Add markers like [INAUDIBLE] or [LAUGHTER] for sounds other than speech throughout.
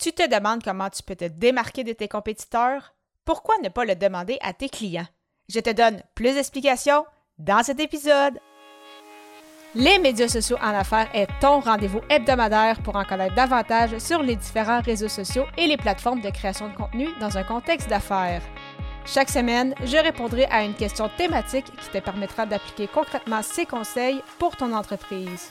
Tu te demandes comment tu peux te démarquer de tes compétiteurs? Pourquoi ne pas le demander à tes clients? Je te donne plus d'explications dans cet épisode. Les médias sociaux en affaires est ton rendez-vous hebdomadaire pour en connaître davantage sur les différents réseaux sociaux et les plateformes de création de contenu dans un contexte d'affaires. Chaque semaine, je répondrai à une question thématique qui te permettra d'appliquer concrètement ces conseils pour ton entreprise.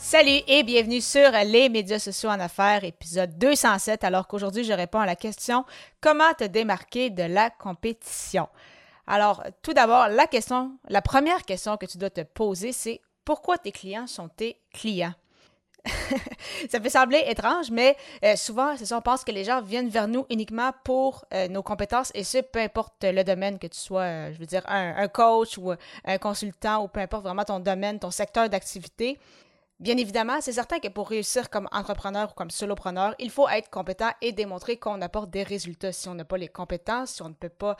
Salut et bienvenue sur les médias sociaux en affaires, épisode 207, alors qu'aujourd'hui je réponds à la question comment te démarquer de la compétition? Alors, tout d'abord, la question, la première question que tu dois te poser, c'est pourquoi tes clients sont tes clients? [LAUGHS] ça peut sembler étrange, mais euh, souvent, c'est ça, on pense que les gens viennent vers nous uniquement pour euh, nos compétences, et ce, peu importe le domaine que tu sois, euh, je veux dire, un, coach ou un consultant, ou peu importe vraiment ton domaine, ton secteur d'activité. Bien évidemment, c'est certain que pour réussir comme entrepreneur ou comme solopreneur, il faut être compétent et démontrer qu'on apporte des résultats. Si on n'a pas les compétences, si on ne peut pas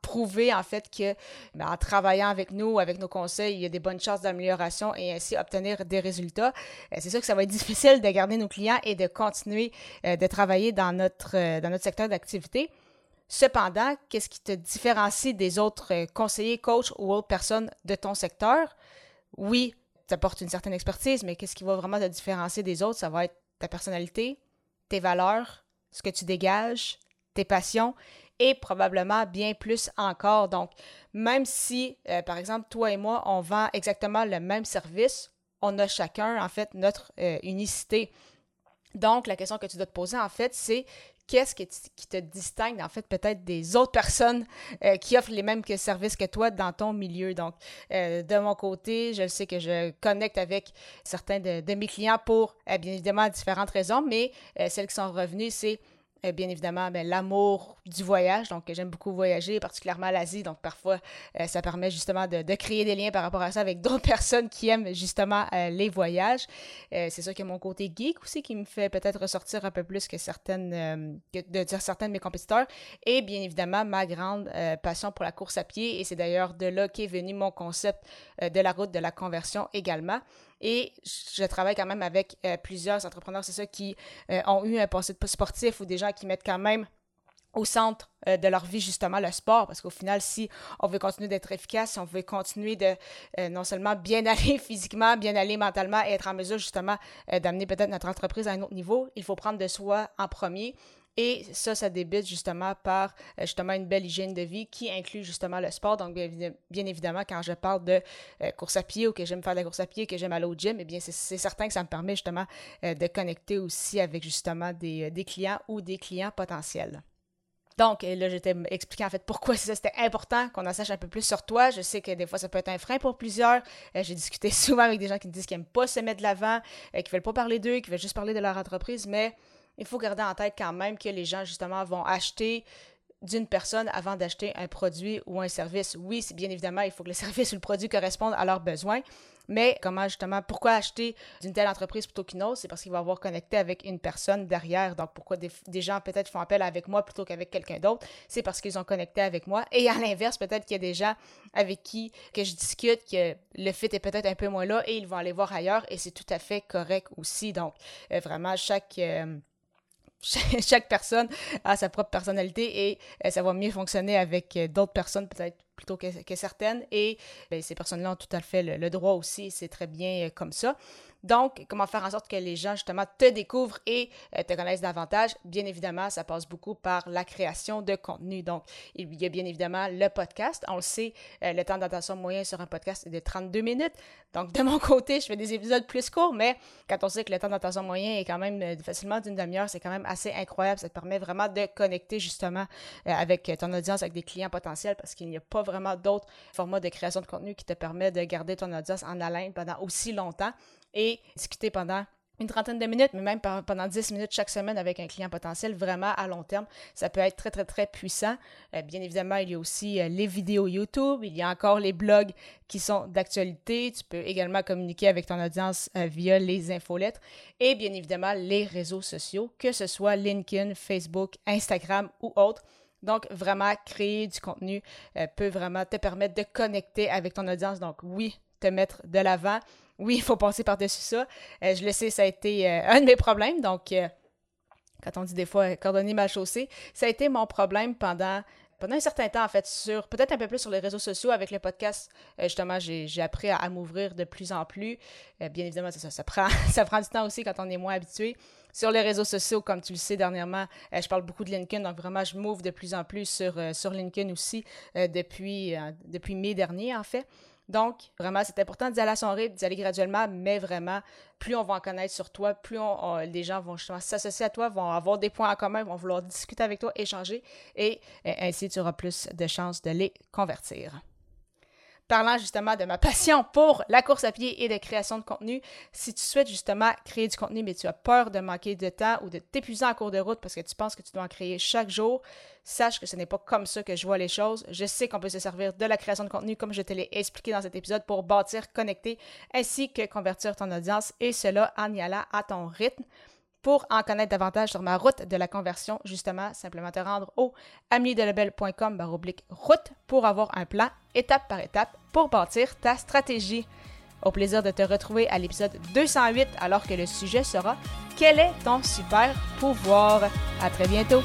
prouver en fait que ben, en travaillant avec nous, avec nos conseils, il y a des bonnes chances d'amélioration et ainsi obtenir des résultats, euh, c'est sûr que ça va être [LAUGHS] difficile de garder nos clients et de continuer euh, de travailler dans notre, euh, dans notre secteur d'activité. Cependant, qu'est-ce qui te différencie des autres conseillers, coachs ou autres personnes de ton secteur? Oui, apportes une certaine expertise, mais qu'est-ce qui va vraiment te différencier des autres? Ça va être ta personnalité, tes valeurs, ce que tu dégages, tes passions et probablement bien plus encore. Donc, même si, euh, par exemple, toi et moi, on vend exactement le même service, on a chacun, en fait, notre euh, unicité. Donc, la question que tu dois te poser, en fait, c'est qu'est-ce qui, te distingue, en fait, peut-être des autres personnes euh, qui offrent les mêmes services que toi dans ton milieu. Donc, euh, de mon côté, je sais que je connecte avec certains de, mes clients pour, euh, bien évidemment, différentes raisons, mais celles qui sont revenues, c'est euh, bien évidemment, ben, l'amour du voyage. Donc, j'aime beaucoup voyager, particulièrement l'Asie. Donc, parfois, euh, ça permet justement de, créer des liens par rapport à ça avec [LAUGHS] d'autres personnes qui aiment justement euh, les voyages. c'est sûr a mon côté geek aussi qui me fait peut-être ressortir un peu plus que certaines, de dire certains de mes compétiteurs. Et bien évidemment, ma grande passion pour la course à pied. Et c'est d'ailleurs de là qu'est venu mon concept de la route de la conversion également. Et je travaille quand même avec plusieurs entrepreneurs, c'est ça, qui ont eu un passé sportif ou des gens qui mettent quand même au centre euh, de leur vie justement le sport. Parce qu'au final si on veut continuer d'être efficace si on veut continuer de non seulement bien [LAUGHS] aller physiquement bien aller mentalement et être en mesure justement d'amener peut-être notre entreprise à un autre niveau il faut prendre de soi en premier et ça, ça débute justement par euh, justement une belle hygiène de vie qui inclut justement le sport. Donc, bien, évidemment, quand je parle de euh, course à pied ou que j'aime faire de la course à pied, que j'aime aller au gym, eh bien, c'est certain que ça me permet justement euh, de connecter aussi avec justement des, clients ou des clients potentiels. Donc, là, j'étais expliquant en fait pourquoi c'était important qu'on en sache un peu plus sur toi. Je sais que des fois, ça peut être un frein pour plusieurs. J'ai discuté [LAUGHS] souvent avec des gens qui me disent qu'ils n'aiment pas se mettre de l'avant, qu'ils ne veulent pas parler d'eux, qui veulent juste parler de leur entreprise, mais il faut garder en tête quand même que les gens, justement, vont acheter d'une personne avant d'acheter un produit ou un service. Oui, bien évidemment, il faut que le [LAUGHS] service ou le produit correspondent à leurs besoins, mais comment justement, pourquoi acheter d'une telle entreprise plutôt qu'une autre? C'est parce qu'il va avoir connecté avec une personne derrière. Donc, pourquoi des, gens peut-être font appel avec moi plutôt qu'avec quelqu'un d'autre? C'est parce qu'ils ont connecté avec moi. Et à l'inverse, peut-être qu'il y a des gens avec qui que je discute, que le fit est peut-être un peu moins là et ils vont aller voir ailleurs et c'est tout à fait correct aussi. Donc, euh, vraiment, chaque... Euh, chaque personne a sa propre personnalité et euh, ça va mieux fonctionner avec euh, d'autres personnes peut-être plutôt que, certaines. Et ben, ces personnes-là ont tout à fait le, droit aussi, c'est très bien euh, comme ça. Donc, comment faire en sorte que les gens, justement, te découvrent et euh, te connaissent davantage? Bien évidemment, ça passe beaucoup par la création de contenu. Donc, il y a bien évidemment le podcast. On le sait, euh, le temps d'attention moyen sur un podcast est de 32 minutes. Donc, de mon [LAUGHS] côté, je fais des épisodes plus courts, mais quand on sait que le temps d'attention moyen est quand même facilement d'une demi-heure, c'est quand même assez incroyable. Ça te permet vraiment de connecter justement avec ton audience, avec des clients potentiels, parce qu'il n'y a pas vraiment d'autres formats de création de contenu qui te permet de garder ton audience en haleine pendant aussi longtemps et discuter pendant une trentaine de minutes, mais même pendant 10 minutes chaque semaine avec un client potentiel, vraiment à long terme, ça peut être très, très, très puissant. Euh, bien évidemment, il y a aussi euh, les vidéos YouTube, il y a encore les blogs qui sont d'actualité. Tu peux également communiquer avec ton audience euh, via les infolettres et bien évidemment les réseaux sociaux, que ce soit LinkedIn, Facebook, Instagram ou autres. Donc, vraiment, créer du contenu peut vraiment te permettre de connecter avec ton audience. Donc, oui, te mettre de l'avant, oui, il faut passer par-dessus ça. Euh, je le sais, ça a été euh, [LAUGHS] un de mes problèmes. Donc, euh, quand on dit des fois coordonner ma chaussée, ça a été mon problème pendant, pendant un certain temps, en fait, sur peut-être un peu plus sur les réseaux sociaux avec le podcast. justement, j'ai appris à, m'ouvrir de plus en plus. bien évidemment, ça, prend, [LAUGHS] ça prend du temps aussi quand on est moins habitué. Sur les réseaux sociaux, comme tu le sais dernièrement, je parle beaucoup de LinkedIn, donc vraiment, je m'ouvre de plus en plus sur, sur LinkedIn aussi depuis, depuis mai dernier, en fait. Donc, vraiment, c'est important d'y aller à son rythme, d'y aller graduellement, mais vraiment, plus on va en connaître sur toi, plus les gens vont justement s'associer à toi, vont avoir des points en commun, vont vouloir discuter avec toi, échanger, et ainsi tu auras plus de chances de les convertir parlant justement de ma passion pour la course à pied et de création de contenu, si tu souhaites justement créer du contenu, mais tu as peur de manquer de temps ou de t'épuiser en cours de route parce que tu penses que tu dois en créer chaque jour, sache que ce n'est pas comme ça que je vois les choses. Je sais qu'on peut se servir de la création de contenu comme je te l'ai expliqué dans cet épisode pour bâtir, connecter ainsi que convertir ton audience et cela en y allant à ton rythme. Pour en connaître davantage sur ma route de la conversion, justement, simplement te rendre au amiedelebel.com route pour avoir un plan étape par étape pour bâtir ta stratégie. Au plaisir de te retrouver à l'épisode 208 alors que le sujet sera Quel est ton super pouvoir? À très bientôt!